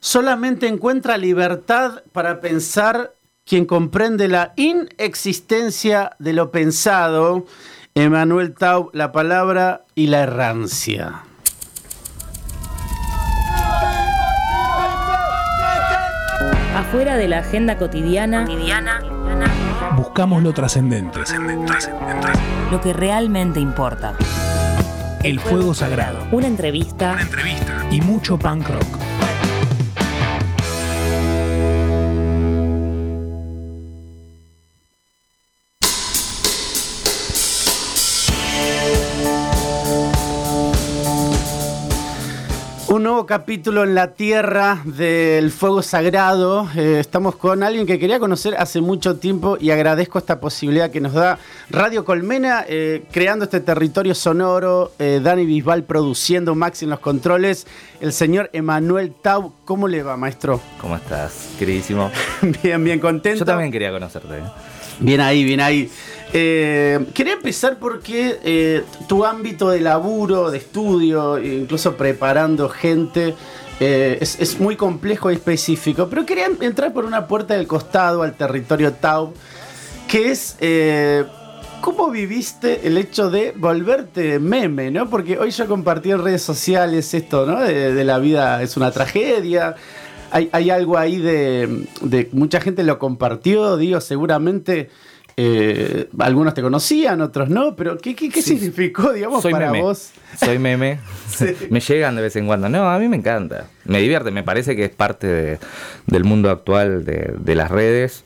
Solamente encuentra libertad para pensar quien comprende la inexistencia de lo pensado. Emanuel Taub, la palabra y la errancia. Afuera de la agenda cotidiana, buscamos lo trascendente. lo que realmente importa. El fuego sagrado. Una entrevista Y mucho punk rock. Un nuevo capítulo en la tierra del fuego sagrado. Eh, estamos con alguien que quería conocer hace mucho tiempo y agradezco esta posibilidad que nos da Radio Colmena, eh, creando este territorio sonoro, eh, Dani Bisbal produciendo, Max en los controles, el señor Emanuel Tau. ¿Cómo le va, maestro? ¿Cómo estás, queridísimo? bien, bien contento. Yo también quería conocerte. Bien ahí, bien ahí. Eh, quería empezar porque eh, tu ámbito de laburo, de estudio, incluso preparando gente, eh, es, muy complejo y específico. Pero quería entrar por una puerta del costado al territorio Tau, que es cómo viviste el hecho de volverte meme, ¿no? Porque hoy yo compartí en redes sociales esto, ¿no? De, la vida es una tragedia. Hay, hay algo ahí de, de- Mucha gente lo compartió, digo, seguramente. Eh, algunos te conocían, otros no, pero ¿qué, qué, qué Sí. significó, digamos, Soy para meme. vos? Soy meme. Sí. me llegan de vez en cuando. No, a mí me encanta. Me divierte. Me parece que es parte de- del mundo actual de, de las redes.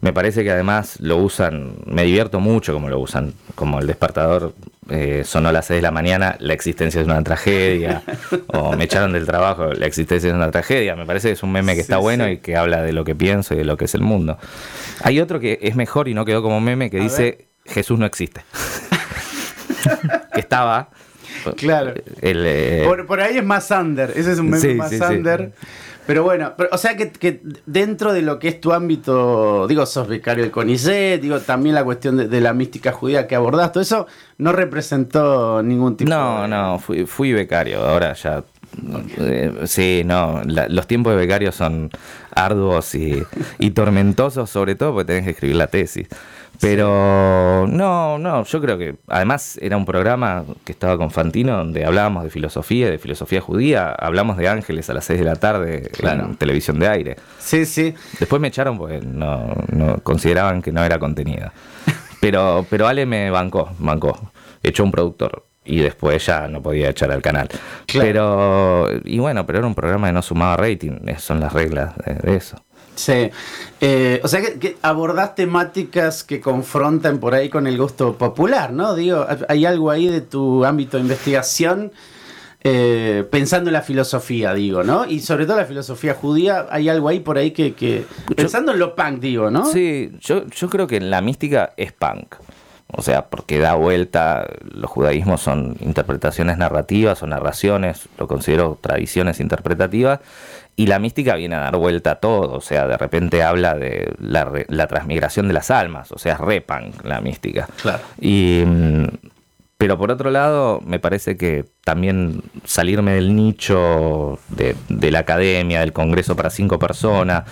Me parece que además lo usan, me divierto mucho como lo usan, como el despertador eh, sonó a las 6 de la mañana, la existencia es una tragedia, o me echaron del trabajo, la existencia es una tragedia. Me parece que es un meme que Sí, está bueno y que habla de lo que pienso y de lo que es el mundo. Hay otro que es mejor y no quedó como meme que A dice Jesús no existe. que estaba. Claro. El, eh, Por, por ahí es más under, ese es un meme Sí, más sí, sí. under. Pero bueno, pero, o sea que, que dentro de lo que es tu ámbito, digo, sos becario del CONICET, digo, también la cuestión de, de la mística judía que abordás, todo eso no representó ningún tipo No, de... no, fui, fui becario, ahora ya. Sí, no, la- los tiempos de becario son arduos y, y tormentosos, sobre todo porque tenés que escribir la tesis. Pero no, no, yo creo que además era un programa que estaba con Fantino donde hablábamos de filosofía, de filosofía judía, hablamos de ángeles a las 6 de la tarde Claro. en televisión de aire. Sí, sí. Después me echaron porque no, no consideraban que no era contenido. Pero, pero Ale me bancó, bancó. Echó un productor. Y después ya no podía echar al canal. Claro. Pero, y bueno, pero era un programa que no sumaba rating. Esas son las reglas de, eso. Sí. Eh, o sea que, que abordás temáticas que confrontan por ahí con el gusto popular, ¿no? Digo, hay algo ahí de tu ámbito de investigación eh, pensando en la filosofía, digo, ¿no? Y sobre todo la filosofía judía, hay algo ahí por ahí que... que pensando en lo punk, digo, ¿no? Sí, yo, yo creo que la mística es punk. O sea, porque da vuelta, los judaísmos son interpretaciones narrativas o narraciones, lo considero tradiciones interpretativas, y la mística viene a dar vuelta a todo, o sea, de repente habla de la, la transmigración de las almas, o sea, es re punk la mística. Claro. Y, pero por otro lado, me parece que también salirme del nicho de, de la academia, del congreso para cinco personas,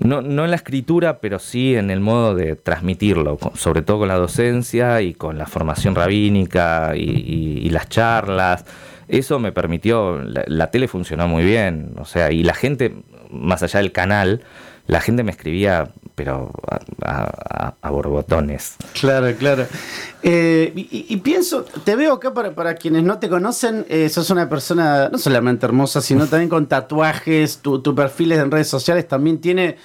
no, no en la escritura, pero sí en el modo de transmitirlo, sobre todo con la docencia y con la formación rabínica y, y- y las charlas. Eso me permitió, la, la tele funcionó muy bien, o sea, y la gente, más allá del canal, la gente me escribía, pero a, a- a- a borbotones. Claro, claro. Eh, y pienso, te veo acá para, para quienes no te conocen, eh, sos una persona no solamente hermosa, sino también con tatuajes, tu, tu perfil en redes sociales también tiene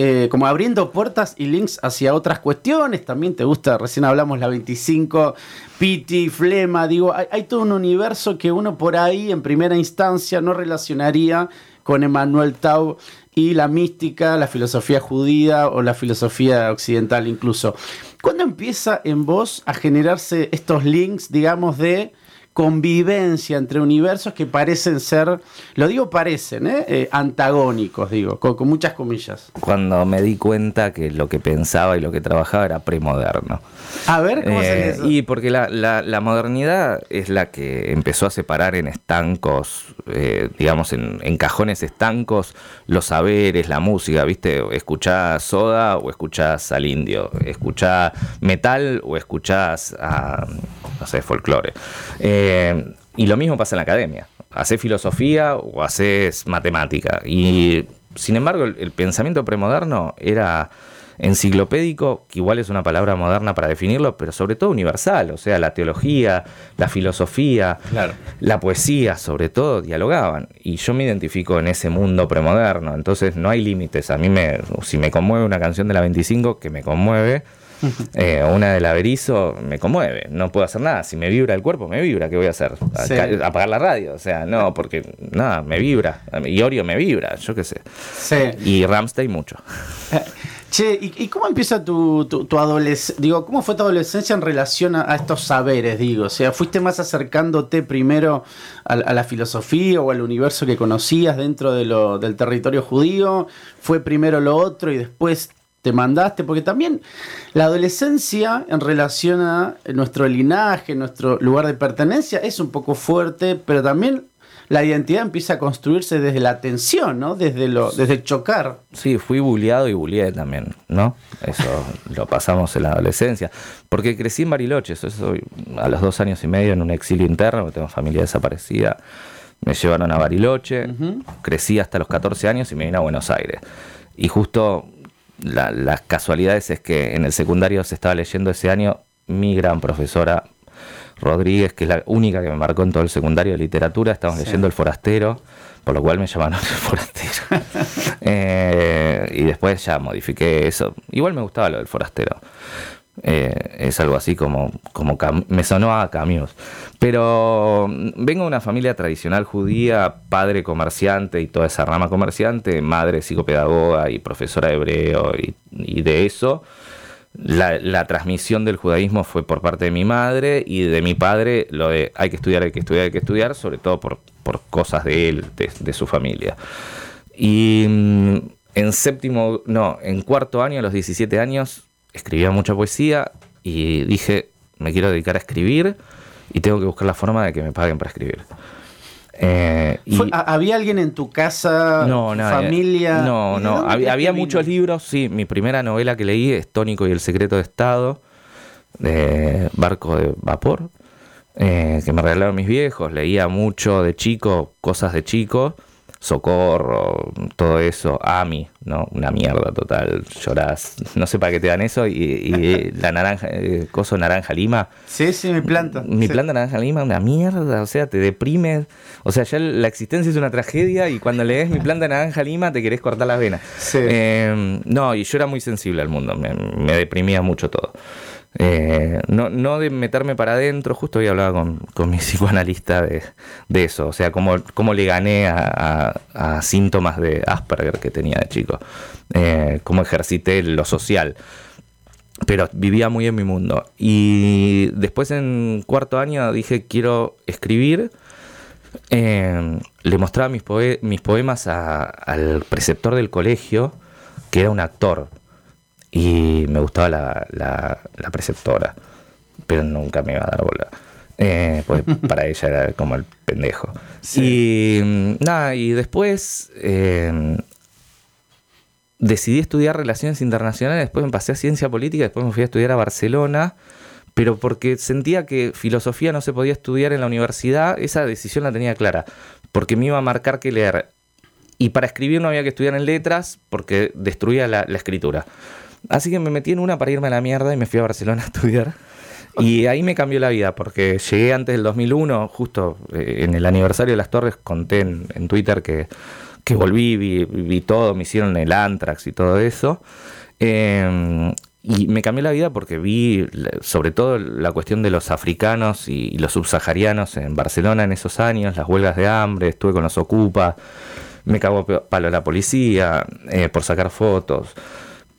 eh, como abriendo puertas y links hacia otras cuestiones, también te gusta, recién hablamos la 25, Piti, Flema, digo, hay, hay todo un universo que uno por ahí en primera instancia no relacionaría con Emanuel Tau y la mística, la filosofía judía o la filosofía occidental incluso. ¿Cuándo empieza en vos a generarse estos links, digamos, de convivencia entre universos que parecen ser, lo digo parecen, ¿eh? Eh, antagónicos, digo, con, con, muchas comillas. Cuando me di cuenta que lo que pensaba y lo que trabajaba era premoderno. A ver, ¿cómo eh, eso? Y porque la, la, la, modernidad es la que empezó a separar en estancos, eh, digamos, en, en, cajones estancos, los saberes, la música, ¿viste? Escuchás soda o escuchás al indio, escuchás metal o escuchás a, no sé, folclore. Eh, y lo mismo pasa en la academia. Haces filosofía o haces matemática. Y sin embargo, el, el, pensamiento premoderno era enciclopédico, que igual es una palabra moderna para definirlo, pero sobre todo universal. O sea, la teología, la filosofía, claro. la poesía, sobre todo, dialogaban. Y yo me identifico en ese mundo premoderno. Entonces no hay límites. A mí, me, si me conmueve una canción de la 25, que me conmueve eh, una del averizo me conmueve, no puedo hacer nada. Si me vibra el cuerpo, me vibra. ¿Qué voy a hacer? Sí. Apagar la radio. O sea, no, porque nada, me vibra. Y Orio me vibra, yo qué sé. Sí. Y Ramstein mucho. Che, ¿y, y cómo empieza tu, tu, tu adolescencia? Digo, ¿cómo fue tu adolescencia en relación a, a, estos saberes? Digo, o sea, ¿fuiste más acercándote primero a, a la filosofía o al universo que conocías dentro de lo, del territorio judío? ¿Fue primero lo otro y después te mandaste, porque también la adolescencia en relación a nuestro linaje, nuestro lugar de pertenencia, es un poco fuerte, pero también la identidad empieza a construirse desde la tensión, ¿no? Desde, lo, desde el chocar. Sí, fui bulleado y bulleé también, ¿no? Eso lo pasamos en la adolescencia. Porque crecí en Bariloche, eso a los dos años y medio en un exilio interno, tengo familia desaparecida. Me llevaron a Bariloche, uh -huh. crecí hasta los 14 años y me vine a Buenos Aires. Y justo la, las casualidades es que en el secundario se estaba leyendo ese año mi gran profesora Rodríguez, que es la única que me marcó en todo el secundario de literatura, estábamos sí. leyendo El Forastero, por lo cual me llamaron El Forastero. eh, y después ya modifiqué eso. Igual me gustaba lo del Forastero. Eh, es algo así como, como me sonó a Camus. Pero vengo de una familia tradicional judía, padre comerciante y toda esa rama comerciante, madre psicopedagoga y profesora de hebreo y, de eso. La, la, transmisión del judaísmo fue por parte de mi madre y de mi padre lo de hay que estudiar, hay que estudiar, hay que estudiar, sobre todo por, por cosas de él, de, de su familia. Y mm, en séptimo, no, en cuarto año, a los 17 años, escribía mucha poesía y dije, me quiero dedicar a escribir y tengo que buscar la forma de que me paguen para escribir. Eh, y ¿Había alguien en tu casa? No, nadie. ¿Familia? No, no. Había, había muchos libros, sí. Mi primera novela que leí es Tónico y el secreto de Estado, de Barco de Vapor, eh, que me regalaron mis viejos. Leía mucho de chico, cosas de chico. Socorro, todo eso, Ami, ¿no? Una mierda total, llorás, no sé para qué te dan eso, y, y la naranja, eh, coso naranja lima. Sí, sí, mi planta. Mi sí. planta naranja lima, una mierda, o sea, te deprimes, o sea, ya la existencia es una tragedia y cuando lees mi planta naranja lima te querés cortar las venas. Sí. Eh, no, y yo era muy sensible al mundo, me, me deprimía mucho todo. Eh, no, no de meterme para adentro, justo hoy hablaba con, con mi psicoanalista de, de, eso, o sea, cómo, le gané a, a, a, síntomas de Asperger que tenía de chico, eh, cómo ejercité lo social. Pero vivía muy en mi mundo. Y después en cuarto año dije, quiero escribir. Eh, le mostraba mis, mis poemas al preceptor del colegio, que era un actor y me gustaba la, la, la, preceptora, pero nunca me iba a dar bola. Eh, pues para ella era como el pendejo. Sí. Y nada, y después eh, decidí estudiar relaciones internacionales, después me pasé a ciencia política, después me fui a estudiar a Barcelona, pero porque sentía que filosofía no se podía estudiar en la universidad, esa decisión la tenía clara, porque me iba a marcar que leer. Y para escribir no había que estudiar en letras porque destruía la, la escritura. Así que me metí en una para irme a la mierda y me fui a Barcelona a estudiar. Y ahí me cambió la vida, porque llegué antes del 2001, justo eh, en el aniversario de las Torres, conté en, Twitter que, que volví, vi, vi, todo, me hicieron el Antrax y todo eso. Eh, y me cambió la vida porque vi sobre todo la cuestión de los africanos y, los subsaharianos en Barcelona en esos años, las huelgas de hambre, estuve con los Ocupa, me cagó palo la policía eh, por sacar fotos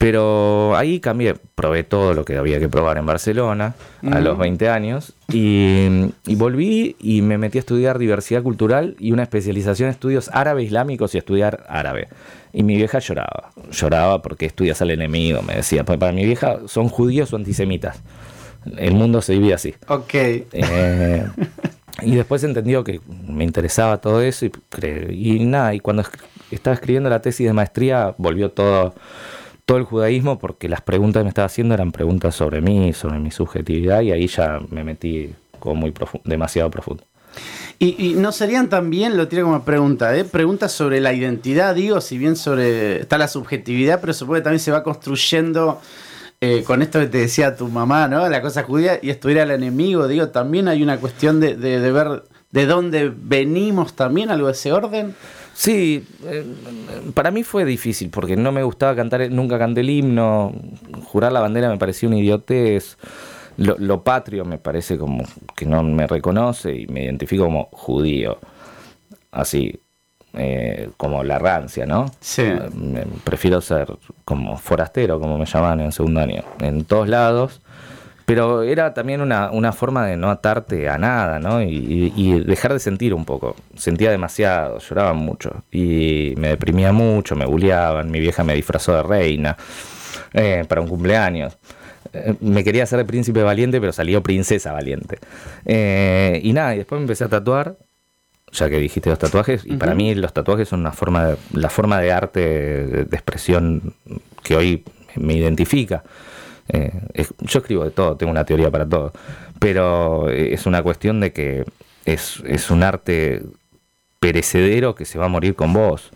Pero ahí cambié, probé todo lo que había que probar en Barcelona a los 20 años y, y volví y me metí a estudiar diversidad cultural y una especialización en estudios árabe islámicos y estudiar árabe. Y mi vieja lloraba, lloraba porque estudias al enemigo, me decía, "Pues para mi vieja son judíos o antisemitas. El mundo se divide así. Ok. Eh, y después entendió que me interesaba todo eso y, y nada, y cuando estaba escribiendo la tesis de maestría volvió todo, todo el judaísmo porque las preguntas que me estaba haciendo eran preguntas sobre mí, sobre mi subjetividad y ahí ya me metí como muy profu- demasiado profundo. Y, y no serían también, lo tiro como pregunta, ¿eh? preguntas sobre la identidad, digo, si bien sobre está la subjetividad, pero supongo que también se va construyendo eh, con esto que te decía tu mamá, ¿no? La cosa judía y estuviera el enemigo, digo, también hay una cuestión de, de- de ver de dónde venimos también, algo de ese orden. Sí, eh, para mí fue difícil porque no me gustaba cantar, nunca canté el himno, jurar la bandera me parecía una idiotez, lo, lo patrio me parece como que no me reconoce y me identifico como judío, así eh, como la rancia, ¿no? Sí. Eh, prefiero ser como forastero, como me llamaban en segundo año, en todos lados. Pero era también una, una forma de no atarte a nada, ¿no? Y, dejar de sentir un poco. Sentía demasiado, lloraba mucho. Y me deprimía mucho, me bulleaban. Mi vieja me disfrazó de reina eh, para un cumpleaños. Eh, me quería hacer de príncipe valiente, pero salió princesa valiente. Eh, y nada, y después me empecé a tatuar, ya que dijiste los tatuajes, y para mí los tatuajes son una forma de, la forma de arte de, de expresión que hoy me identifica. Eh, yo escribo de todo, tengo una teoría para todo, pero eh, es una cuestión de que es, es un arte perecedero que se va a morir con vos.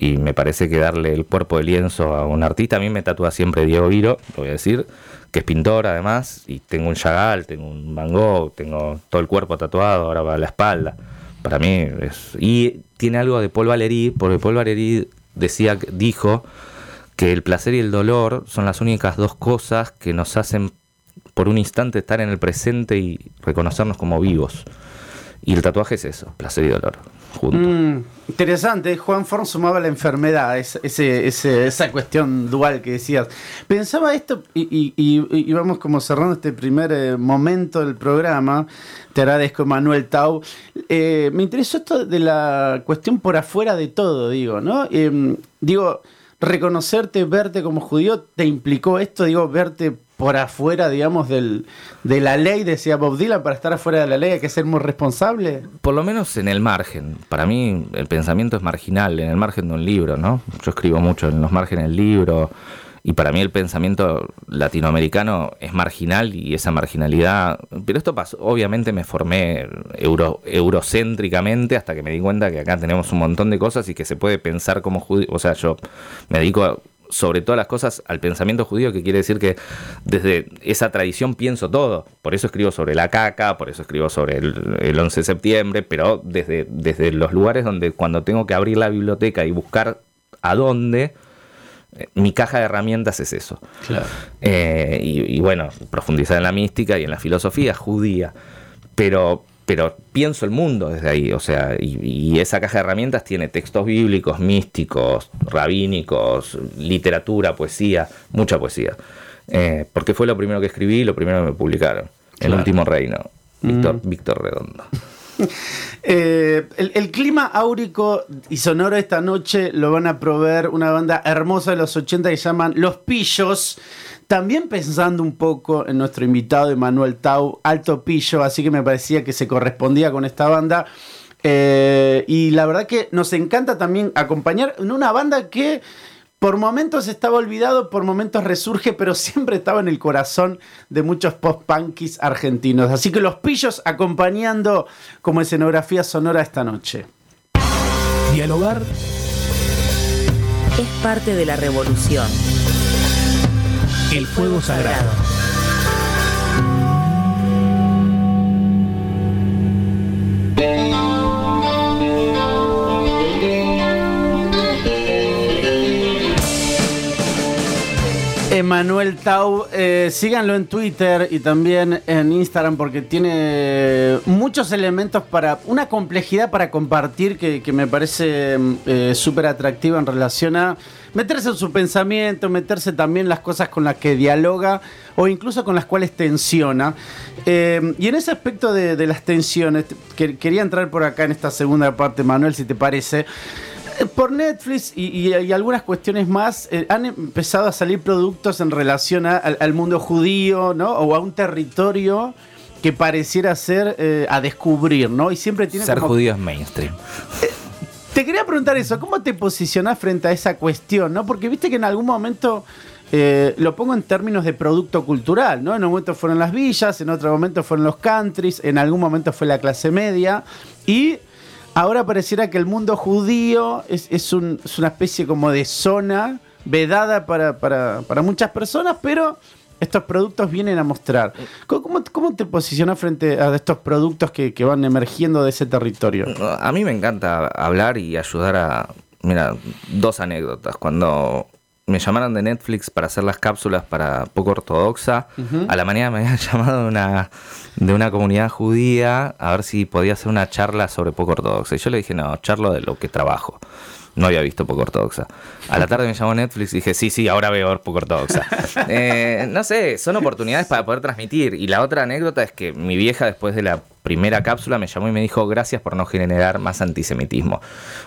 Y me parece que darle el cuerpo de lienzo a un artista, a mí me tatúa siempre Diego Viro, lo voy a decir, que es pintor además, y tengo un Chagall, tengo un Van Gogh, tengo todo el cuerpo tatuado, ahora va a la espalda. Para mí es... Y tiene algo de Paul Valéry, porque Paul Valéry decía, dijo que el placer y el dolor son las únicas dos cosas que nos hacen por un instante estar en el presente y reconocernos como vivos. Y el tatuaje es eso, placer y dolor, juntos. Mm, interesante, Juan Forn sumaba la enfermedad, esa cuestión dual que decías. Pensaba esto y, y- y- y vamos como cerrando este primer eh, momento del programa. Te agradezco, Manuel Tau. Eh, me interesó esto de la cuestión por afuera de todo, digo, ¿no? Eh, digo, reconocerte, verte como judío, ¿te implicó esto? Digo, verte por afuera, digamos, del, de la ley, decía Bob Dylan, para estar afuera de la ley hay que ser muy responsable. Por lo menos en el margen. Para mí el pensamiento es marginal, en el margen de un libro, ¿no? Yo escribo mucho en los márgenes del libro y para mí el pensamiento latinoamericano es marginal y esa marginalidad... Pero esto pasó, obviamente me formé euro, eurocéntricamente hasta que me di cuenta que acá tenemos un montón de cosas y que se puede pensar como judío. O sea, yo me dedico a- sobre todas las cosas al pensamiento judío, que quiere decir que desde esa tradición pienso todo. Por eso escribo sobre la caca, por eso escribo sobre el, el 11 de septiembre, pero desde, desde los lugares donde cuando tengo que abrir la biblioteca y buscar a dónde, mi caja de herramientas es eso. Claro. Eh, y, y bueno, profundizar en la mística y en la filosofía judía. Pero, pero pienso el mundo desde ahí. O sea, y, y esa caja de herramientas tiene textos bíblicos, místicos, rabínicos, literatura, poesía, mucha poesía. Eh, porque fue lo primero que escribí y lo primero que me publicaron. El Claro. último reino. Víctor, Mm. Víctor Redondo. Eh, el, clima áurico y sonoro esta noche lo van a proveer una banda hermosa de los 80 que llaman Los Pillos. También pensando un poco en nuestro invitado Emanuel Tau, Alto Pillo, así que me parecía que se correspondía con esta banda. Eh, y la verdad que nos encanta también acompañar en una banda que por momentos estaba olvidado, por momentos resurge, pero siempre estaba en el corazón de muchos post-punkis argentinos. Así que los pillos acompañando como escenografía sonora esta noche. Dialogar Es parte de la revolución. el fuego sagrado. Emanuel Tau. Eh, síganlo en Twitter y también en Instagram porque tiene muchos elementos para. una complejidad para compartir que, me parece eh, súper atractiva en relación a meterse en su pensamiento, meterse también en las cosas con las que dialoga o incluso con las cuales tensiona. Eh, y en ese aspecto de, las tensiones, que- quería entrar por acá en esta segunda parte, Manuel, si te parece. Eh, Por Netflix y, y- y algunas cuestiones más, eh, han empezado a salir productos en relación a- al, al mundo judío, ¿no? O a un territorio que pareciera ser eh, a descubrir, ¿no? Y siempre tiene Ser como- judío es mainstream. te quería preguntar eso, ¿cómo te posicionás frente a esa cuestión? ¿no? Porque viste que en algún momento, eh, lo pongo en términos de producto cultural, ¿no? En un momento fueron las villas, en otro momento fueron los countries, en algún momento fue la clase media, y ahora pareciera que el mundo judío es, es un- es una especie como de zona vedada para, para- para muchas personas, pero estos productos vienen a mostrar. ¿Cómo, cómo- cómo te posicionás frente a estos productos que, que van emergiendo de ese territorio? A mí me encanta hablar y ayudar a... Mira, dos anécdotas. Cuando me llamaron de Netflix para hacer las cápsulas para poco ortodoxa, a la mañana me habían llamado de una, de una comunidad judía a ver si podía hacer una charla sobre poco ortodoxa. Y yo le dije, no, charlo de lo que trabajo. No había visto poco ortodoxa. A la tarde me llamó Netflix y dije, sí, sí, ahora veo poco ortodoxa. Eh, no sé, son oportunidades para poder transmitir. Y la otra anécdota es que mi vieja, después de la primera cápsula, me llamó y me dijo, gracias por no generar más antisemitismo.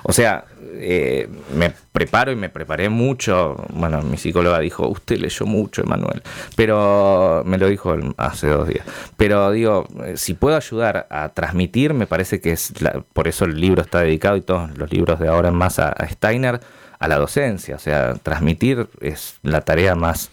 O sea, eh, me preparo y me preparé mucho. Bueno, mi psicóloga dijo, usted leyó mucho, Emanuel. Pero me lo dijo hace dos días. Pero digo, eh, si puedo ayudar a transmitir, me parece que es, la- por eso el libro está dedicado y todos los libros de ahora en más a, a Steiner, a la docencia. O sea, transmitir es la tarea más,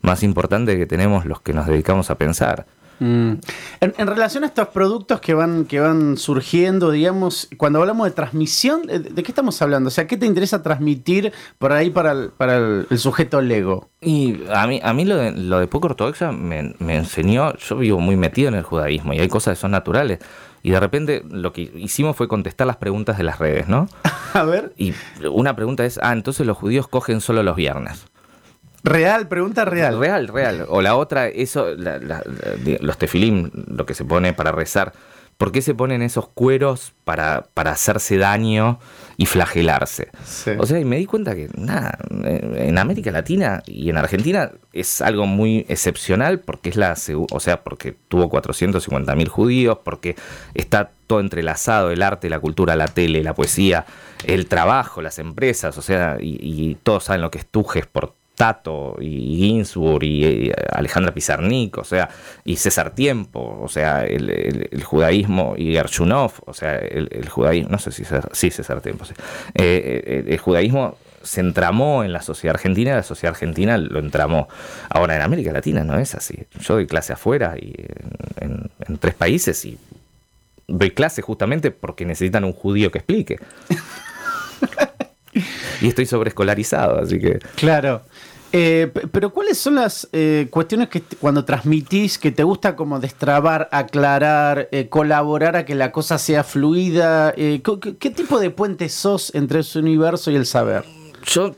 más importante que tenemos los que nos dedicamos a pensar. Mm. En, en relación a estos productos que van, que van surgiendo, digamos, cuando hablamos de transmisión, ¿de, de qué estamos hablando? O sea, ¿qué te interesa transmitir por ahí para el, para el, el sujeto Lego? Y a mí, a mí lo de, lo de poco ortodoxa me, me enseñó, yo vivo muy metido en el judaísmo y hay cosas que son naturales. Y de repente lo que hicimos fue contestar las preguntas de las redes, ¿no? A ver, Y una pregunta es, ah, entonces los judíos cogen solo los viernes. Real, pregunta real. Real, real. O la otra, eso, la- la- la- los tefilim, lo que se pone para rezar. ¿Por qué se ponen esos cueros para, para hacerse daño y flagelarse? Sí. O sea, y me di cuenta que, nada, en América Latina y en Argentina es algo muy excepcional porque es la, o sea, porque tuvo 450 mil judíos, porque está todo entrelazado, el arte, la cultura, la tele, la poesía, el trabajo, las empresas, o sea, y, y todos saben lo que es Tujes por Tato y Ginsburg y, eh, Alejandra Pizarnik, o sea, y César Tiempo, o sea, el, el- el judaísmo y Gershunov, o sea, el, el judaísmo, no sé si César, sí, César Tiempo, sí. Eh, eh, el judaísmo se entramó en la sociedad argentina y la sociedad argentina lo entramó. Ahora, en América Latina no es así. Yo doy clase afuera y en, en- en tres países y doy clase justamente porque necesitan un judío que explique. y estoy sobreescolarizado, así que... Claro. Eh, pero ¿cuáles son las eh, cuestiones que cuando transmitís que te gusta como destrabar, aclarar, eh, colaborar a que la cosa sea fluida? Eh, ¿qué, tipo de puente sos entre ese universo y el saber? Yo,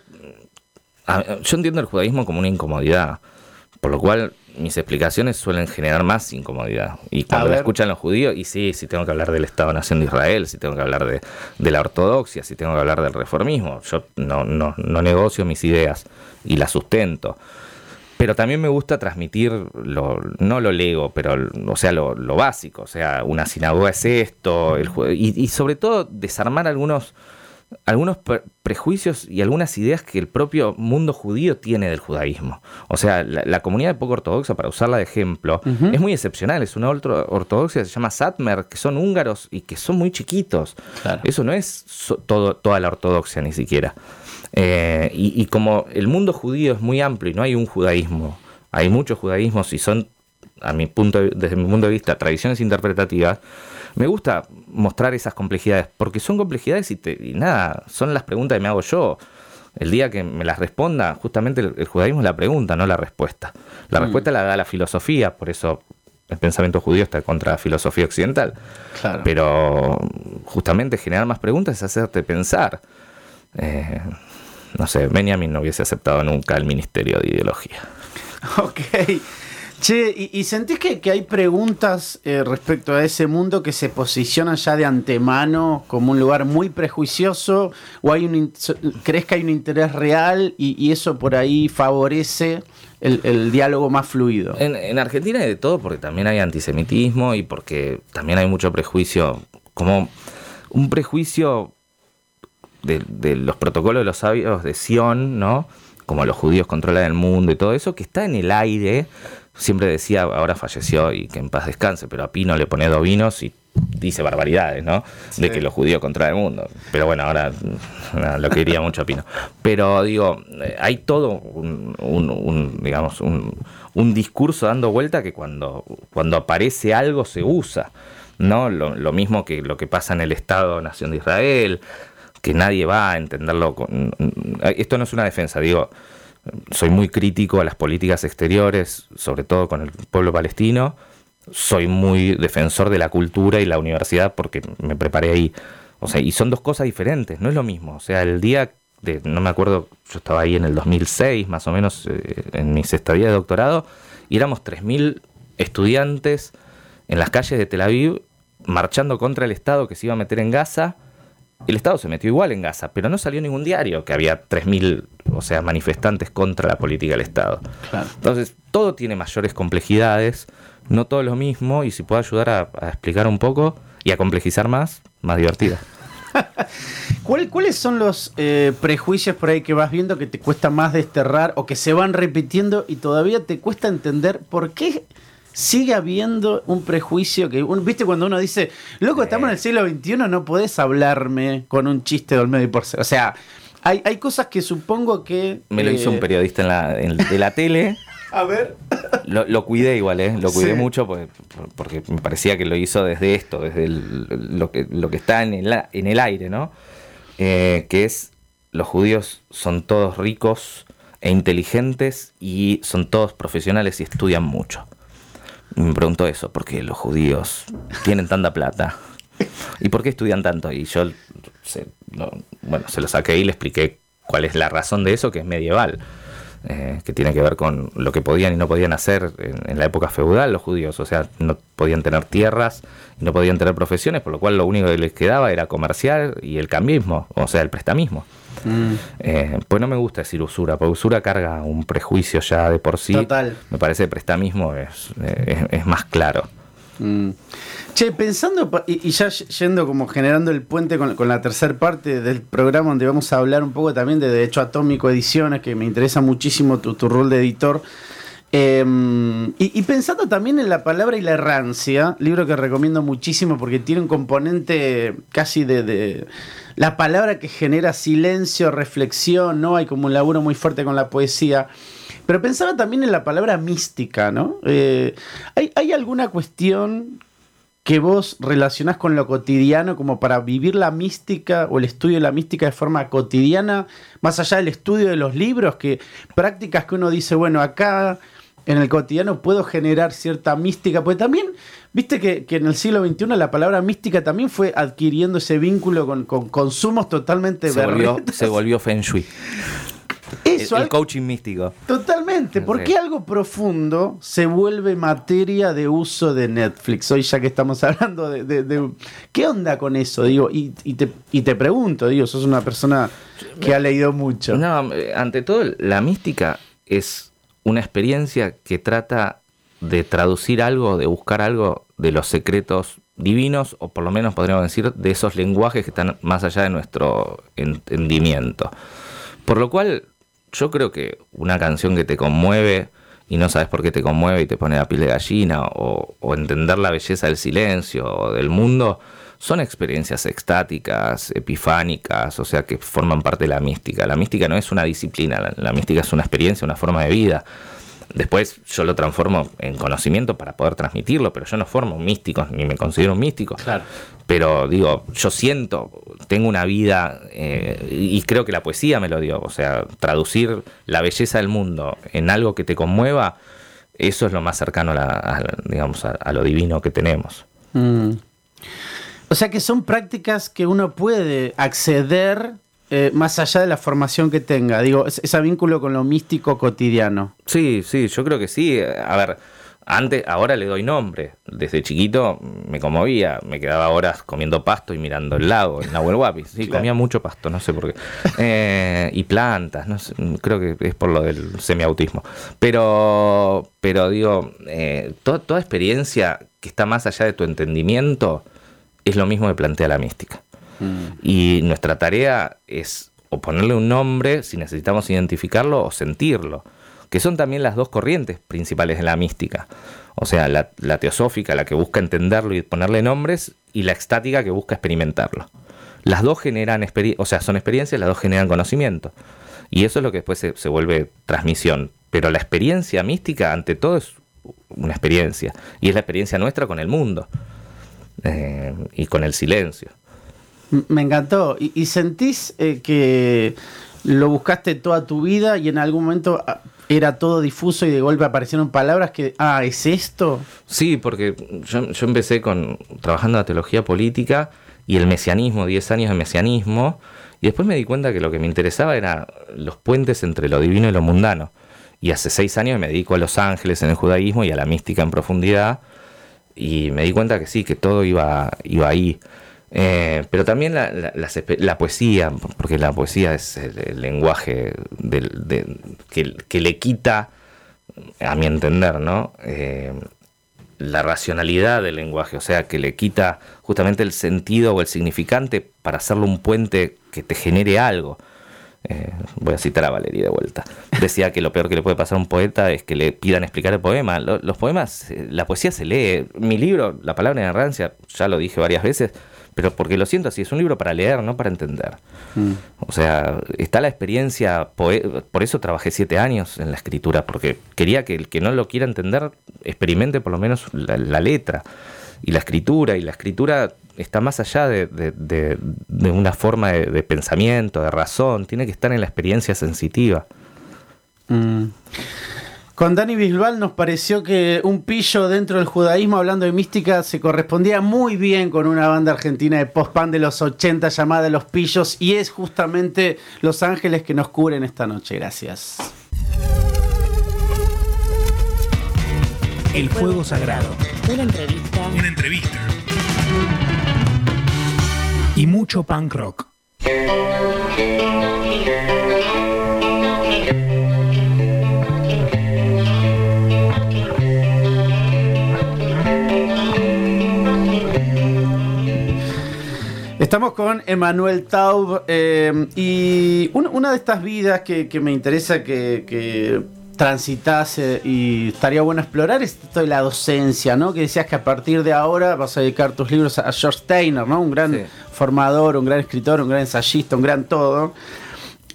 yo entiendo el judaísmo como una incomodidad, por lo cual mis explicaciones suelen generar más incomodidad. Y cuando la escuchan los judíos, y sí, si tengo que hablar del Estado-Nación de Israel, si tengo que hablar de, de la ortodoxia, si tengo que hablar del reformismo, yo no, no, no negocio mis ideas y las sustento. Pero también me gusta transmitir, lo, no lo lego, pero o sea, lo, lo básico. O sea, una sinagoga es esto, el, y, y sobre todo desarmar algunos, algunos pre- prejuicios y algunas ideas que el propio mundo judío tiene del judaísmo. O sea, la, la comunidad poco ortodoxa, para usarla de ejemplo, es muy excepcional. Es una ortodoxia que se llama Satmer, que son húngaros y que son muy chiquitos. Claro. Eso no es so- todo, toda la ortodoxia ni siquiera. Eh, y, y como el mundo judío es muy amplio y no hay un judaísmo, hay muchos judaísmos y son, a mi punto, de- desde mi punto de vista, tradiciones interpretativas, me gusta mostrar esas complejidades, porque son complejidades y, te- y nada, son las preguntas que me hago yo. El día que me las responda, justamente el, el judaísmo es la pregunta, no la respuesta. La respuesta la da la filosofía, por eso el pensamiento judío está contra la filosofía occidental. Claro. Pero justamente generar más preguntas es hacerte pensar. Eh, no sé, Benjamin no hubiese aceptado nunca el ministerio de ideología. Ok. Che, ¿y, sentís que, hay preguntas eh, respecto a ese mundo que se posicionan ya de antemano como un lugar muy prejuicioso? ¿O hay un, crees que hay un interés real y, eso por ahí favorece el, diálogo más fluido? En, en Argentina hay de todo porque también hay antisemitismo y porque también hay mucho prejuicio, como un prejuicio de, de los protocolos de los sabios de Sion, ¿no? Como los judíos controlan el mundo y todo eso, que está en el aire. Siempre decía, ahora falleció y que en paz descanse, pero a Pino le pone dos vinos y dice barbaridades, ¿no? De que los judíos controlan el mundo. Pero bueno, ahora lo quería mucho a Pino. Pero digo, eh, hay todo un, un- un, digamos, un, un discurso dando vuelta que cuando, cuando aparece algo se usa. ¿no? Lo, lo mismo que lo que pasa en el Estado-Nación de Israel, que nadie va a entenderlo. Esto no es una defensa, digo, soy muy crítico a las políticas exteriores, sobre todo con el pueblo palestino. Soy muy defensor de la cultura y la universidad porque me preparé ahí. O sea, y son dos cosas diferentes, no es lo mismo. O sea, el día de, no me acuerdo, yo estaba ahí en el 2006, más o menos, eh, en mis estadías de doctorado, y éramos 3.000 estudiantes en las calles de Tel Aviv marchando contra el Estado que se iba a meter en Gaza. El Estado se metió igual en Gaza, pero no salió ningún diario que había 3.000, o sea, manifestantes contra la política del Estado. Claro. Entonces, todo tiene mayores complejidades, no todo lo mismo, y si puedo ayudar a, a explicar un poco y a complejizar más, más divertida. ¿Cuál- ¿Cuáles son los eh, prejuicios por ahí que vas viendo que te cuesta más desterrar o que se van repitiendo y todavía te cuesta entender por qué sigue habiendo un prejuicio que, un- viste, cuando uno dice, loco, estamos en el siglo XXI, no podés hablarme con un chiste de Olmedo y Porcel. O sea, hay, hay cosas que supongo que... Me lo hizo eh, un periodista en la, en- de la tele. A ver. Lo, lo cuidé igual, ¿eh? Lo cuidé Sí. mucho porque, porque me parecía que lo hizo desde esto, desde el- lo, que, lo que está en el, en el aire, ¿no? Eh, que es, los judíos son todos ricos e inteligentes y son todos profesionales y estudian mucho. Me preguntó eso, ¿por qué los judíos tienen tanta plata? ¿Y por qué estudian tanto? Y yo, se, lo- bueno, se lo saqué y le expliqué cuál es la razón de eso, que es medieval, eh, que tiene que ver con lo que podían y no podían hacer en, en la época feudal los judíos. O sea, no podían tener tierras y no podían tener profesiones, por lo cual lo único que les quedaba era comerciar y el cambismo, o sea, el prestamismo. Mm, Eh, pues no me gusta decir usura, porque usura carga un prejuicio ya de por sí. Total. Me parece que prestamismo es, eh, es- es más claro. Mm. Che, pensando, y, ya yendo como generando el puente con, la tercera parte del programa donde vamos a hablar un poco también de Derecho Atómico Ediciones, que me interesa muchísimo tu, rol de editor. Y, y pensando también en la palabra y la errancia, libro que recomiendo muchísimo porque tiene un componente casi de, de- la palabra que genera silencio, reflexión, ¿no? Hay como un laburo muy fuerte con la poesía. Pero pensaba también en la palabra mística, ¿no? Eh, ¿hay, ¿Hay alguna cuestión que vos relacionás con lo cotidiano como para vivir la mística o el estudio de la mística de forma cotidiana, más allá del estudio de los libros, que prácticas que uno dice, bueno, acá en el cotidiano puedo generar cierta mística, porque también, viste que, que en el siglo XXI la palabra mística también fue adquiriendo ese vínculo con, con consumos totalmente Se volvió, se volvió Feng Shui. El, Eso, el al- coaching místico. Totalmente. ¿Por qué algo profundo se vuelve materia de uso de Netflix? Hoy ya que estamos hablando de... de- de- ¿Qué onda con eso? Digo, y, y te, y te pregunto, digo, sos una persona que ha leído mucho. No, ante todo, la mística es una experiencia que trata de traducir algo, de buscar algo de los secretos divinos, o por lo menos podríamos decir de esos lenguajes que están más allá de nuestro entendimiento. Por lo cual, yo creo que una canción que te conmueve y no sabes por qué te conmueve y te pone la piel de gallina, o, o entender la belleza del silencio o del mundo, son experiencias extáticas, epifánicas, o sea, que forman parte de la mística. La mística no es una disciplina, la, la mística es una experiencia, una forma de vida. Después yo lo transformo en conocimiento para poder transmitirlo, pero yo no formo un místico, ni me considero un místico. Claro. Pero digo, yo siento, tengo una vida, eh, y creo que la poesía me lo dio. O sea, traducir la belleza del mundo en algo que te conmueva, eso es lo más cercano a, la- a digamos, a, a lo divino que tenemos. Mm. O sea que son prácticas que uno puede acceder eh, más allá de la formación que tenga? Digo, es- ese vínculo con lo místico cotidiano. Sí, sí, yo creo que sí. A ver, antes, ahora le doy nombre. Desde chiquito me conmovía, me quedaba horas comiendo pasto y mirando el lago, en Nahuel Huapi. Sí, Claro. comía mucho pasto, no sé por qué. Eh, y plantas, no sé, creo que es por lo del semiautismo. Pero, pero digo, eh, to- toda experiencia que está más allá de tu entendimiento es lo mismo que plantea la mística. Y nuestra tarea es o ponerle un nombre si necesitamos identificarlo o sentirlo, que son también las dos corrientes principales de la mística. O sea, la, teosófica, la que busca entenderlo y ponerle nombres, y la extática que busca experimentarlo. Las dos generan, o sea, son experiencias, las dos generan conocimiento. Y eso es lo que después se, se vuelve transmisión. Pero la experiencia mística, ante todo, es una experiencia. Y es la experiencia nuestra con el mundo. eh, y con el silencio. Me encantó. ¿Y, sentís eh, que lo buscaste toda tu vida y en algún momento ah, era todo difuso y de golpe aparecieron palabras que, ah, ¿es esto? Sí, porque yo, yo empecé con trabajando la teología política y el mesianismo, 10 años de mesianismo, y después me di cuenta que lo que me interesaba era los puentes entre lo divino y lo mundano. Y hace seis años me dedico a los ángeles en el judaísmo y a la mística en profundidad, y me di cuenta que sí, que todo iba, iba ahí. Eh, pero también la, poesía, porque la poesía es el, lenguaje que, le quita, a mi entender, ¿no? Eh, la racionalidad del lenguaje, o sea, que le quita justamente el sentido o el significante para hacerlo un puente que te genere algo. Eh, voy a citar a Valeria de vuelta. Decía que lo peor que le puede pasar a un poeta es que le pidan explicar el poema. Lo- los poemas, la poesía se lee. Mi libro, La palabra en errancia, ya lo dije varias veces, pero porque lo siento así, es un libro para leer, no para entender. O sea, está la experiencia, por eso trabajé siete años en la escritura, porque quería que el que no lo quiera entender experimente por lo menos la, letra y la escritura, y la escritura está más allá de, de- una forma de, de pensamiento, de razón, tiene que estar en la experiencia sensitiva. Mm. Con Dani Bisbal nos pareció que un pillo dentro del judaísmo, hablando de mística, se correspondía muy bien con una banda argentina de post-punk de los 80 llamada Los Pillos, y es justamente Los Ángeles que nos cubren esta noche. Gracias. El fuego sagrado. Una entrevista Una entrevista. Y mucho punk rock. Estamos con Emanuel Taub eh, y un- una de estas vidas que, que me interesa que, que transitase y estaría bueno explorar es esto de la docencia, ¿no? Que decías que a partir de ahora vas a dedicar tus libros a George Steiner, ¿no? Un gran Sí. formador, un gran escritor, un gran ensayista, un gran todo.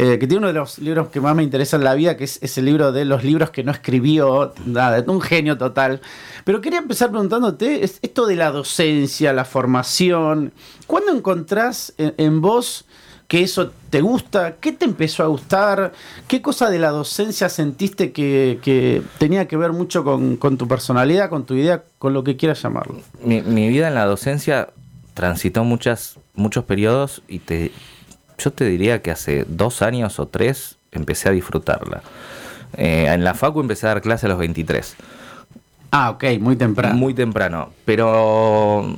Eh, que tiene uno de los libros que más me interesa en la vida, que es ese libro de los libros que no escribió, nada, un genio total. Pero quería empezar preguntándote, es- esto de la docencia, la formación, ¿cuándo encontrás en, en vos que eso te gusta? ¿Qué te empezó a gustar? ¿Qué cosa de la docencia sentiste que, que tenía que ver mucho con, con tu personalidad, con tu idea, con lo que quieras llamarlo? Mi, mi vida en la docencia transitó muchas, muchos periodos y te, yo te diría que hace dos años o tres empecé a disfrutarla. Eh, en la Facu empecé a dar clase a los 23. Ah, ok, muy temprano. Muy temprano. Pero,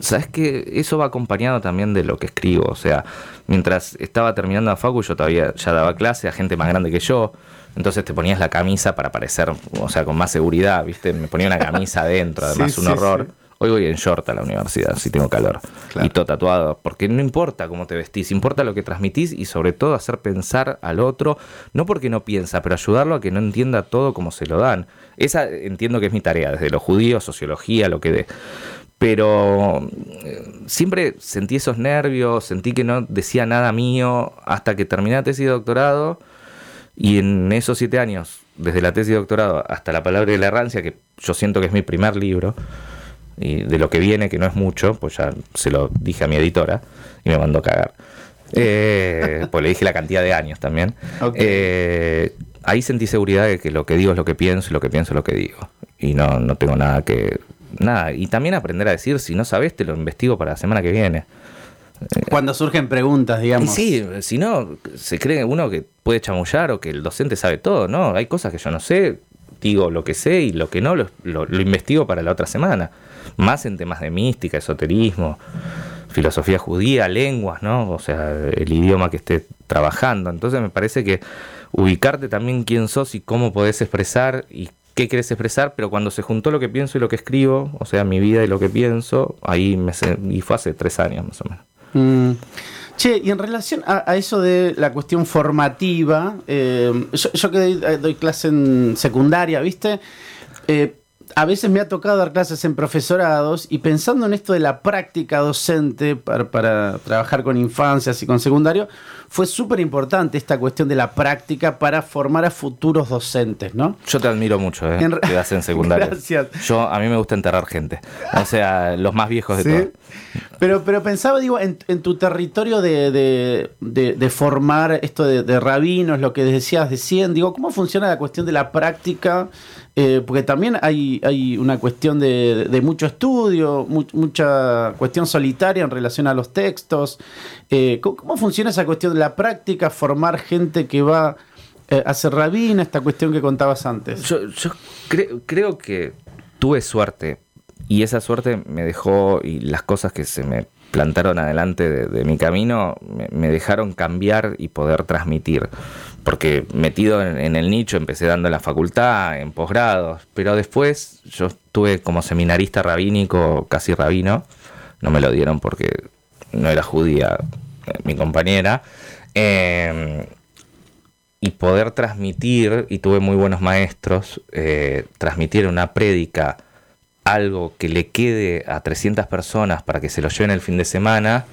¿sabes qué? Eso va acompañado también de lo que escribo. O sea, mientras estaba terminando la facu, yo todavía ya daba clase a gente más grande que yo. Entonces te ponías la camisa para parecer, o sea, con más seguridad, ¿viste? Me ponía una camisa adentro, además Sí, un sí, horror. sí. Hoy voy en short a la universidad, si tengo calor. Claro. Y todo tatuado. Porque no importa cómo te vestís, importa lo que transmitís y sobre todo hacer pensar al otro, no porque no piensa, pero ayudarlo a que no entienda todo como se lo dan. Esa entiendo que es mi tarea, desde los judíos, sociología, lo que de. Pero eh, siempre sentí esos nervios, sentí que no decía nada mío hasta que terminé la tesis de doctorado. Y en esos siete años, desde la tesis de doctorado hasta la palabra de la errancia, que yo siento que es mi primer libro, y de lo que viene, que no es mucho, pues ya se lo dije a mi editora y me mandó a cagar. Eh, pues le dije la cantidad de años también. Eh, ahí sentí seguridad de que lo que digo es lo que pienso y lo que pienso es lo que digo. Y no, no tengo nada que... Nada. Y también aprender a decir, si no sabes, te lo investigo para la semana que viene. Cuando surgen preguntas, Y digamos. sí, si no, se cree uno que puede chamullar o que el docente sabe todo, ¿no? Hay cosas que yo no sé, digo lo que sé y lo que no lo, lo- lo investigo para la otra semana. Más en temas de mística, esoterismo, filosofía judía, lenguas, ¿no? O sea, el idioma que esté trabajando. Entonces me parece que ubicarte también quién sos y cómo podés expresar y qué querés expresar, pero cuando se juntó lo que pienso y lo que escribo, o sea, mi vida y lo que pienso, ahí me y fue hace tres años más o menos. Mm. Che, y en relación a, eso de la cuestión formativa, eh, yo, que doy, eh, doy clase en secundaria, ¿viste? Eh, a veces me ha tocado dar clases en profesorados y pensando en esto de la práctica docente para, para trabajar con infancias y con secundario, fue súper importante esta cuestión de la práctica para formar a futuros docentes, ¿no? Yo te admiro mucho, ¿eh? En Que das en secundaria. Gracias. Yo, a mí me gusta enterrar gente. O sea, los más viejos de Sí. todos. Pero, pero pensaba, digo, en, en tu territorio de, de- de- de formar esto de, de rabinos, lo que decías de 100, digo, ¿cómo funciona la cuestión de la práctica? Eh, porque también hay, hay una cuestión de, de mucho estudio, mu- mucha cuestión solitaria en relación a los textos. Eh, ¿cómo, cómo funciona esa cuestión de la práctica, formar gente que va eh, a ser rabina, esta cuestión que contabas antes? Yo, yo cre- creo que tuve suerte. Y esa suerte me dejó, y las cosas que se me plantaron adelante de, de mi camino, me, me dejaron cambiar y poder transmitir. Porque metido en, el nicho empecé dando en la facultad, en posgrados, pero después yo estuve como seminarista rabínico, casi rabino, no me lo dieron porque no era judía eh, mi compañera. Eh, y poder transmitir, y tuve muy buenos maestros, eh, transmitir una prédica algo que le quede a 300 personas para que se lo lleven el fin de semana,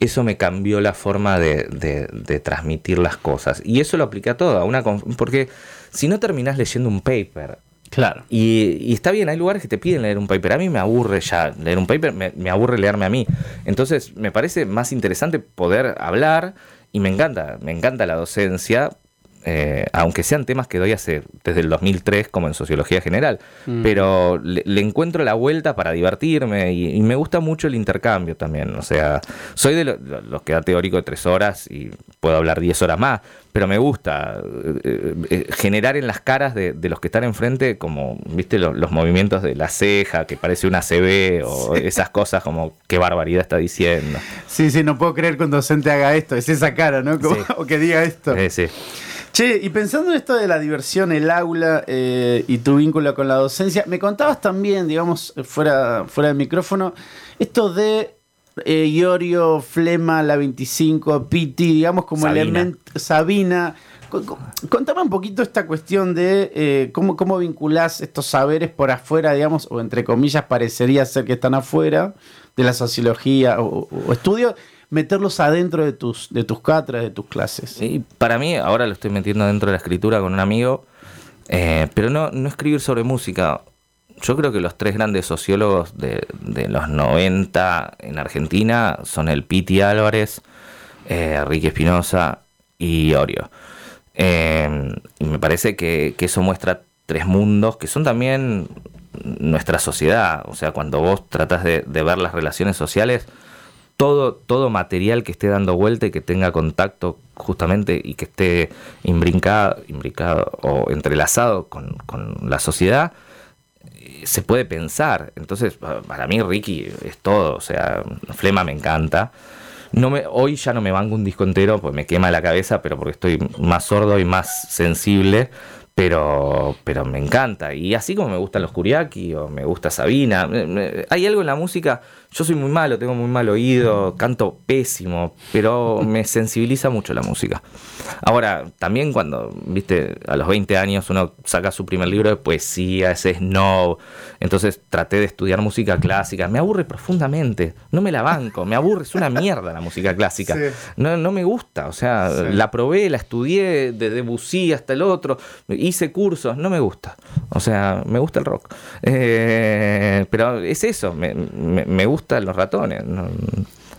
eso me cambió la forma de, de- de transmitir las cosas. Y eso lo apliqué a todo, a una porque si no terminás leyendo un paper, Claro. y, y está bien, hay lugares que te piden leer un paper. A mí me aburre ya leer un paper, me, me aburre leerme a mí. Entonces me parece más interesante poder hablar y me encanta, me encanta la docencia, eh, aunque sean temas que doy hace desde el 2003 como en sociología general. Pero le, le encuentro la vuelta para divertirme y, y me gusta mucho el intercambio también. O sea, soy de lo- lo- los que da teórico de tres horas y puedo hablar diez horas más, pero me gusta eh, eh, generar en las caras de, de los que están enfrente como, viste, Lo- los movimientos de la ceja, que parece una CB o esas cosas como qué barbaridad está diciendo. Sí, sí, no puedo creer que un docente haga esto, es esa cara, ¿no? Como- Sí. o que diga esto. Eh, sí. Che, y pensando en esto de la diversión, el aula eh, y tu vínculo con la docencia, me contabas también, digamos, fuera, fuera del micrófono, esto de eh, Iorio, Flema, la 25, Piti, digamos, como elemento. Sabina. Co- co- Contame un poquito esta cuestión de eh, cómo, cómo vinculás estos saberes por afuera, digamos, o entre comillas, parecería ser que están afuera de la sociología o, o estudio, meterlos adentro de tus, de tus cátedras, de tus clases. Y para mí, ahora lo estoy metiendo dentro de la escritura con un amigo, eh, pero no, no escribir sobre música. Yo creo que los tres grandes sociólogos de, de los 90 en Argentina son el Piti Álvarez, eh, Ricky Espinosa y Orio. Eh, y me parece que, que eso muestra tres mundos que son también nuestra sociedad. O sea, cuando vos tratás de, de ver las relaciones sociales, todo, todo material que esté dando vuelta y que tenga contacto justamente y que esté imbrincado, o entrelazado con, con la sociedad, eh, se puede pensar. Entonces, pa- para mí Ricky es todo, o sea, Flema me encanta. No me, hoy ya no me banco un disco entero, pues me quema la cabeza, pero porque estoy más sordo y más sensible, pero, pero me encanta. Y así como me gustan los Kuriaki o me gusta Sabina, hay algo en la música, yo soy muy malo, tengo muy mal oído, canto pésimo, pero me sensibiliza mucho la música. Ahora, también cuando, viste, a los 20 años uno saca su primer libro de poesía, ese snow, entonces traté de estudiar música clásica, me aburre profundamente, no me la banco, me aburre, es una mierda la música clásica, Sí. no, no me gusta, o sea, Sí. la probé, la estudié, de Debussy hasta el otro, hice cursos, no me gusta, o sea, me gusta el rock, Eh, pero es eso, me, me, me gustan los ratones, no-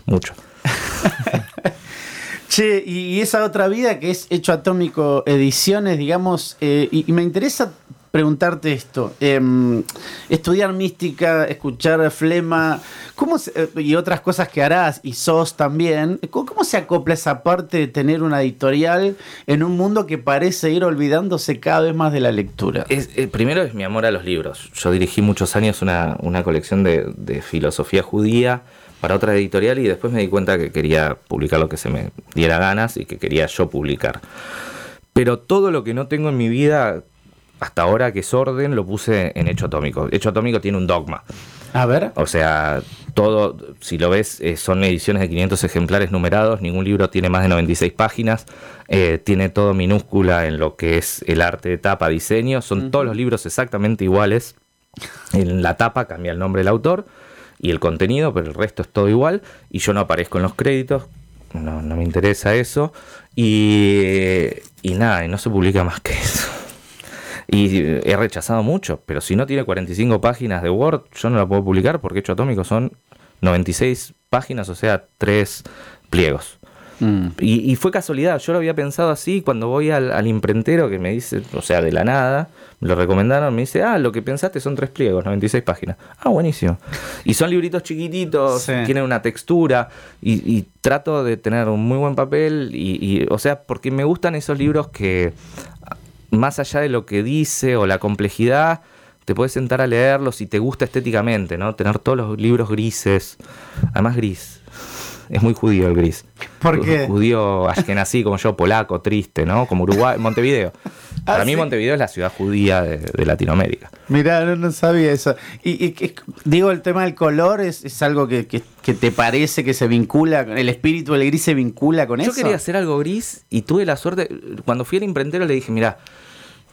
mucho. Che, y, esa otra vida que es Hecho Atómico Ediciones, digamos, eh, y me interesa preguntarte esto. Em, estudiar mística, escuchar flema, ¿cómo se- eh, y otras cosas que harás, y sos también, ¿cómo, se acopla esa parte de tener una editorial en un mundo que parece ir olvidándose cada vez más de la lectura? Eh, primero es mi amor a los libros. Yo dirigí muchos años una, una colección de, de filosofía judía para otra editorial y después me di cuenta que quería publicar lo que se me diera ganas y que quería yo publicar. Pero todo lo que no tengo en mi vida hasta ahora, que es orden, lo puse en Hecho Atómico. Hecho Atómico tiene un dogma. A ver. O sea, todo, si lo ves, eh, son ediciones de 500 ejemplares numerados, ningún libro tiene más de 96 páginas, eh, tiene todo minúscula en lo que es el arte de tapa, diseño, son todos los libros exactamente iguales. En la tapa cambia el nombre del autor y el contenido, pero el resto es todo igual y yo no aparezco en los créditos, no, no me interesa eso y, y nada, y no se publica más que eso. Y he rechazado mucho, pero si no tiene 45 páginas de Word, yo no la puedo publicar porque Hecho Atómico son 96 páginas, o sea, tres pliegos. Mm. Y, y fue casualidad, yo lo había pensado así cuando voy al, al imprentero que me dice, o sea, de la nada, me lo recomendaron, me dice, ah, lo que pensaste son tres pliegos, 96 páginas. Ah, buenísimo. Y son libritos chiquititos, Sí. tienen una textura y, y trato de tener un muy buen papel y, y, o sea, porque me gustan esos libros que más allá de lo que dice o la complejidad, te puedes sentar a leerlos si te gusta estéticamente, ¿no? Tener todos los libros grises, además gris. Es muy judío el gris. ¿Por qué? Judío ashkenazí como yo, polaco, triste, ¿no? Como Uruguay, Montevideo. Ah, Para mí ¿sí? Montevideo es la ciudad judía de, de Latinoamérica. Mirá, no, no sabía eso. Y, digo, el tema del color es, es algo que, que- que te parece que se vincula, el espíritu del gris se vincula con Yo eso. quería hacer algo gris y tuve la suerte. Cuando fui al imprentero le dije, mira,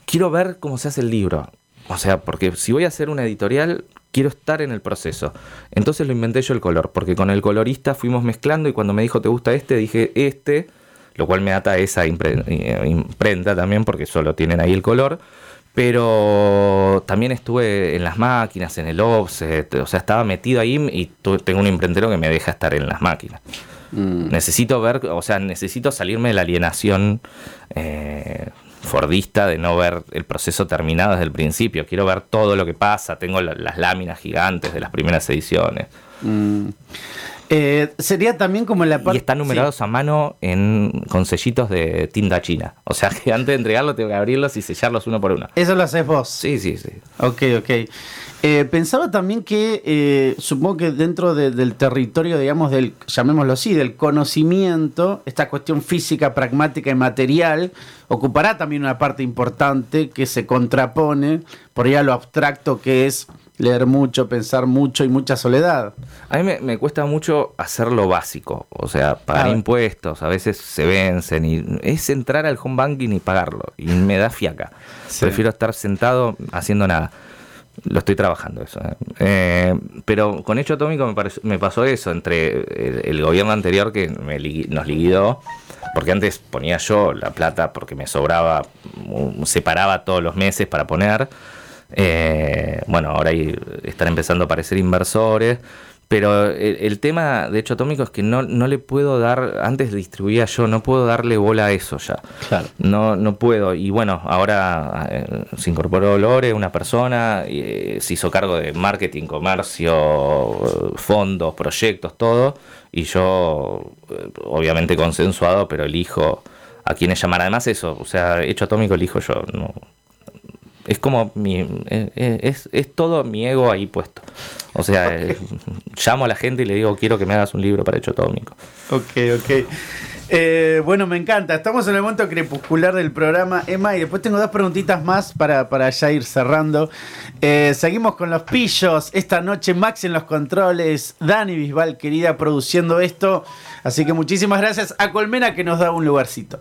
quiero ver cómo se hace el libro. O sea, porque si voy a hacer una editorial, quiero estar en el proceso. Entonces lo inventé yo el color, porque con el colorista fuimos mezclando y cuando me dijo, ¿te gusta este? Dije, este, lo cual me ata a esa eh, imprenta también, porque solo tienen ahí el color. Pero también estuve en las máquinas, en el offset, o sea, estaba metido ahí y tengo un imprentero que me deja estar en las máquinas. Mm. Necesito ver, o sea, necesito salirme de la alienación eh, fordista de no ver el proceso terminado desde el principio. Quiero ver todo lo que pasa. Tengo la- las láminas gigantes de las primeras ediciones. Mm. Eh, sería también como la parte. Y están numerados a mano en, con sellitos de tinta china. O sea que antes de entregarlo tengo que abrirlos y sellarlos uno por uno. Eso lo haces vos. Sí, sí, sí. Ok, ok. Eh, pensaba también que, eh, supongo que dentro de- del territorio, digamos, del, llamémoslo así, del conocimiento, esta cuestión física, pragmática y material, ocupará también una parte importante que se contrapone por ahí a lo abstracto que es leer mucho, pensar mucho y mucha soledad. A mí me, me cuesta mucho hacer lo básico, o sea, pagar A ver. impuestos, a veces se vencen y es entrar al home banking y pagarlo y me da fiaca. Sí. Prefiero estar sentado haciendo nada. Lo estoy trabajando eso. ¿eh? Eh, pero con hecho atómico me, pareció- me pasó eso entre el, gobierno anterior que me nos liquidó, porque antes ponía yo la plata porque me sobraba, separaba todos los meses para poner. Eh, bueno, ahora están empezando a aparecer inversores. Pero el, el tema de hecho atómico es que no, no le puedo dar, antes distribuía yo, no puedo darle bola a eso ya. Claro. No, no puedo. Y bueno, ahora eh, se incorporó Lore, una persona, y, eh, se hizo cargo de marketing, comercio, eh, fondos, proyectos, todo. Y yo, eh, obviamente consensuado, pero elijo a quienes llamar. Además eso, o sea, hecho atómico elijo yo. No, es como mi. eh, eh, Es, es todo mi ego ahí puesto. O sea, eh, llamo a la gente y le digo, quiero que me hagas un libro para hecho atómico. Ok, ok. Eh, bueno, me encanta. Estamos en el momento crepuscular del programa, Emma, y después tengo dos preguntitas más para, para ya ir cerrando. Eh, seguimos con los pillos. Esta noche Max en los controles, Dani Bisbal, querida, produciendo esto. Así que muchísimas gracias a Colmena que nos da un lugarcito.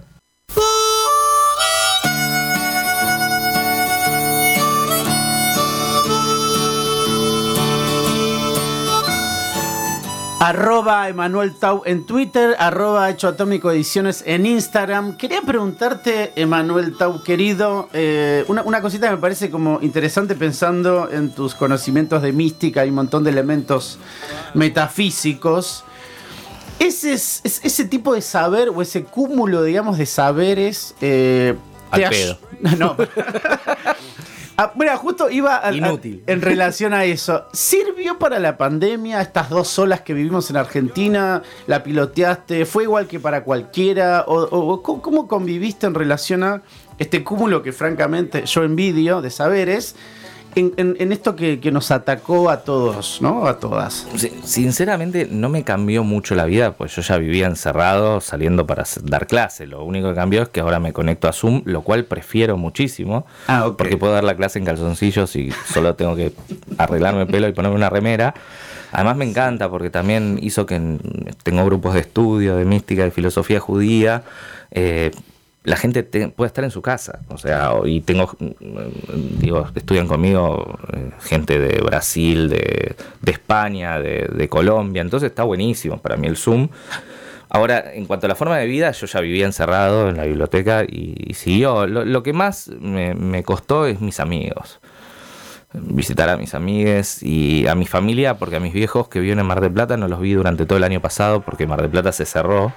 Arroba Emanuel Tau en Twitter, arroba Hecho Atómico Ediciones en Instagram. Quería preguntarte, Emanuel Tau, querido, eh, una, una cosita que me parece como interesante pensando en tus conocimientos de mística, hay un montón de elementos metafísicos. Ese, es- es- ese tipo de saber o ese cúmulo, digamos, de saberes... eh, Al pedo. No. Ah, mira, justo iba a- a- Inútil. en relación a eso. ¿Sirvió para la pandemia estas dos olas que vivimos en Argentina? ¿La piloteaste? ¿Fue igual que para cualquiera? ¿O, o- o cómo- cómo conviviste en relación a este cúmulo que francamente yo envidio de saberes en, en- en esto que, que nos atacó a todos, ¿no? A todas. Sinceramente no me cambió mucho la vida, pues yo ya vivía encerrado saliendo para dar clase. Lo único que cambió es que ahora me conecto a Zoom, lo cual prefiero muchísimo, Ah, ok. porque puedo dar la clase en calzoncillos y solo tengo que arreglarme el pelo y ponerme una remera. Además me encanta porque también hizo que en- tengo grupos de estudio, de mística, de filosofía judía. eh, la gente te- puede estar en su casa, o sea, y tengo, mm, digo, estudian conmigo eh, gente de Brasil, de, España, de, de Colombia, entonces está buenísimo para mí el Zoom. Ahora, en cuanto a la forma de vida, yo ya vivía encerrado en la biblioteca y, siguió. Lo, que más me, me costó es mis amigos. Visitar a mis amigues y a mi familia, porque a mis viejos que viven en Mar del Plata no los vi durante todo el año pasado porque Mar del Plata se cerró,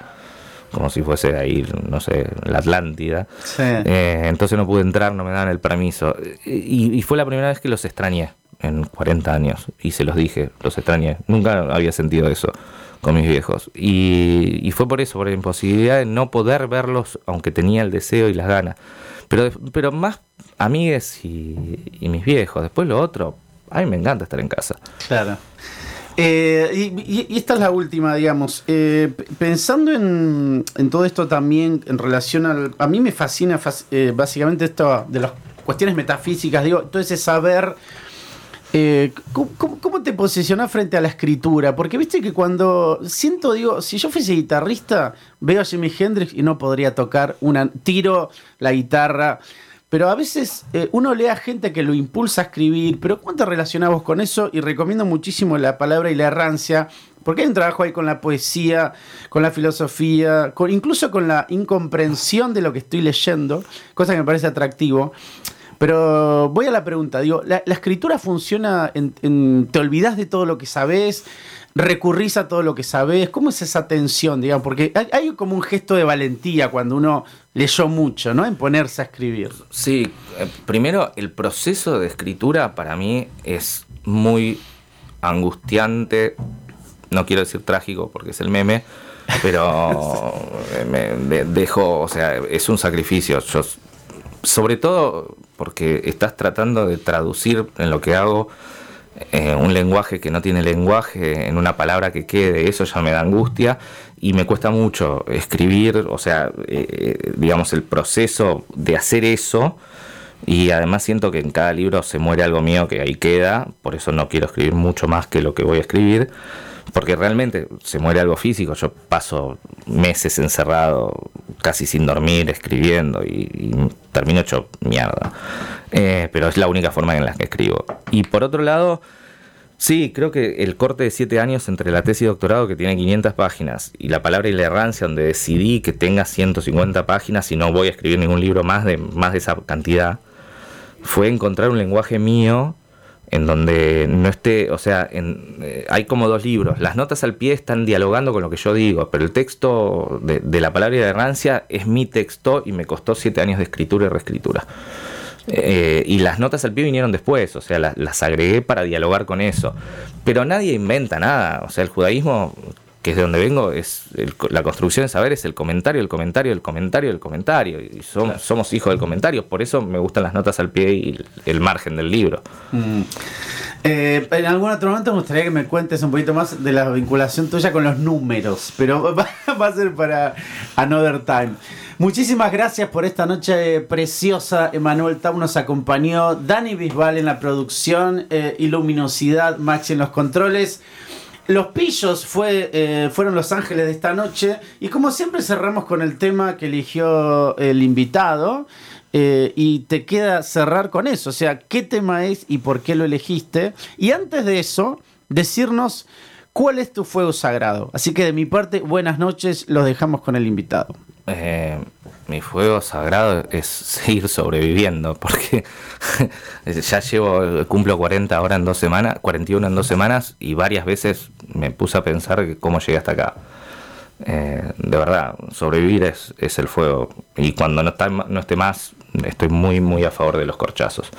como si fuese ahí, no sé, la Atlántida. Sí. Eh, entonces no pude entrar, no me daban el permiso. Y, y fue la primera vez que los extrañé en 40 años. Y se los dije, los extrañé. Nunca había sentido eso con mis viejos. Y, y fue por eso, por la imposibilidad de no poder verlos, aunque tenía el deseo y las ganas. Pero, pero más amigues y, y mis viejos. Después lo otro, a mí me encanta estar en casa. Claro. Eh, y, esta es la última, digamos. Eh, pensando en, todo esto también en relación al... A mí me fascina fas- eh, básicamente esto de las cuestiones metafísicas, digo, todo ese saber... eh, ¿cómo, cómo- cómo te posicionás frente a la escritura? Porque viste que cuando siento, digo, si yo fuese guitarrista, veo a Jimi Hendrix y no podría tocar una... Tiro la guitarra... Pero a veces eh, uno lee a gente que lo impulsa a escribir, pero ¿cómo te relacionás con eso? Y recomiendo muchísimo la palabra y la errancia, porque hay un trabajo ahí con la poesía, con la filosofía, incluso con la incomprensión de lo que estoy leyendo, cosa que me parece atractivo. Pero voy a la pregunta, digo, ¿la, la escritura funciona en, en- te olvidas de todo lo que sabes? ¿Recurrís a todo lo que sabes? ¿Cómo es esa tensión, digamos? Porque hay, hay como un gesto de valentía cuando uno leyó mucho, ¿no? En ponerse a escribir. Sí, eh, primero el proceso de escritura para mí es muy angustiante, no quiero decir trágico porque es el meme, pero me de- dejo, o sea, es un sacrificio. Yo, sobre todo porque estás tratando de traducir en lo que hago eh, un lenguaje que no tiene lenguaje, en una palabra que quede, eso ya me da angustia y me cuesta mucho escribir, o sea, eh, digamos, el proceso de hacer eso. Y además siento que en cada libro se muere algo mío que ahí queda, por eso no quiero escribir mucho más que lo que voy a escribir, porque realmente se muere algo físico. Yo paso meses encerrado, casi sin dormir, escribiendo y, termino hecho mierda. Eh, pero es la única forma en la que escribo. Y por otro lado, Sí, creo que el corte de siete años entre la tesis y doctorado, que tiene 500 páginas, y la palabra y la errancia, donde decidí que tenga 150 páginas y no voy a escribir ningún libro más de, más de esa cantidad, fue encontrar un lenguaje mío en donde no esté, o sea, eh, hay como dos libros. Las notas al pie están dialogando con lo que yo digo, pero el texto de, de la palabra la errancia es mi texto y me costó siete años de escritura y reescritura. Eh, y las notas al pie vinieron después, o sea, las agregué para dialogar con eso. Pero nadie inventa nada, o sea, el judaísmo, que es de donde vengo, es el- la construcción de saber, es el comentario, el comentario, el comentario, el comentario. Y som- somos hijos del comentario, por eso me gustan las notas al pie y el, el margen del libro. Mm. Eh, en algún otro momento me gustaría que me cuentes un poquito más de la vinculación tuya con los números, pero va, va a ser para another time. Muchísimas gracias por esta noche preciosa. Emanuel Tau nos acompañó, Dani Bisbal en la producción eh, y Luminosidad, Maxi en los controles. Los pillos fue, eh, fueron los ángeles de esta noche y como siempre cerramos con el tema que eligió el invitado eh, y te queda cerrar con eso, o sea, qué tema es y por qué lo elegiste. Y antes de eso, decirnos cuál es tu fuego sagrado. Así que de mi parte, buenas noches, los dejamos con el invitado. Eh, mi fuego sagrado es seguir sobreviviendo, porque ya llevo, cumplo 40 ahora en dos semanas, 41 en dos semanas, y varias veces me puse a pensar cómo llegué hasta acá. Eh, de verdad, sobrevivir es, el fuego. Y cuando no, está, no esté más, estoy muy, muy a favor de los corchazos.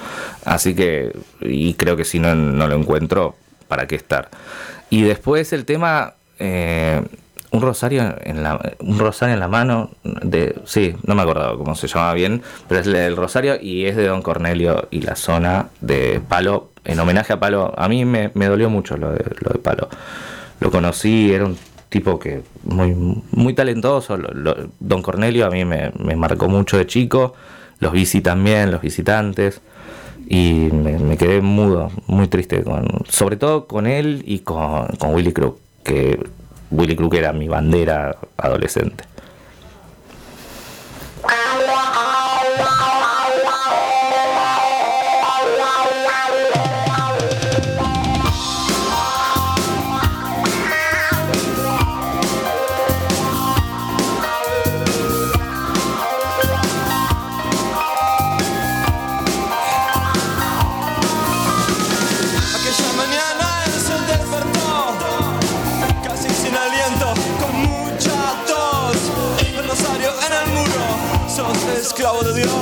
Así que, y creo que si no, no lo encuentro, ¿para qué estar? Y después el tema, eh, un rosario en la, un rosario en la mano, de, sí, no me acordaba cómo se llamaba bien, pero es el rosario y es de Don Cornelio y la zona de Palo, en homenaje a Palo. A mí me, me dolió mucho lo de, lo de Palo. Lo conocí, era un tipo que muy, muy talentoso. Don Cornelio a mí me, me, marcó mucho de chico. Los bici también, los visitantes. Y me, quedé mudo, muy triste, con, sobre todo con él y con, con Willy Crook, que Willy Crook era mi bandera adolescente. Esclavo de Dios,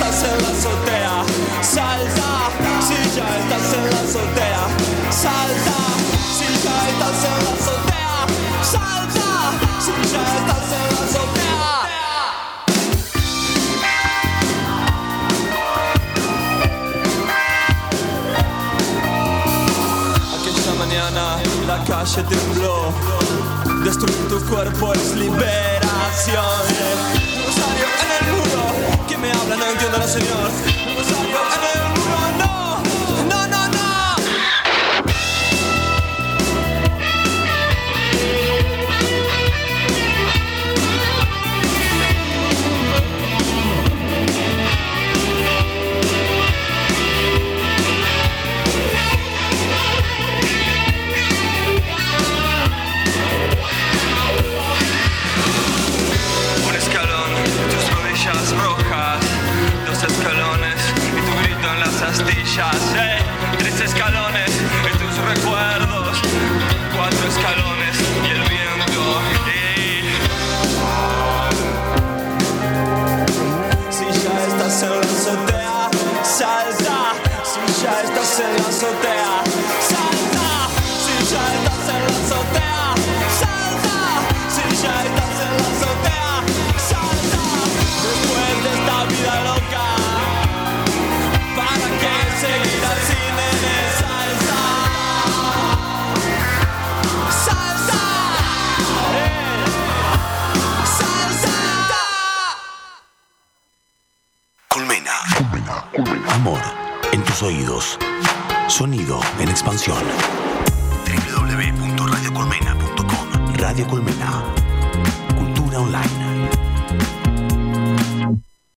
estás en la azotea, salta. Si ya estás en la azotea, salta. Si ya estás en la azotea, salta. Si ya estás en la azotea. mañana la calle tembló. Destruir tu cuerpo es liberación. Rosario en el muro, señor.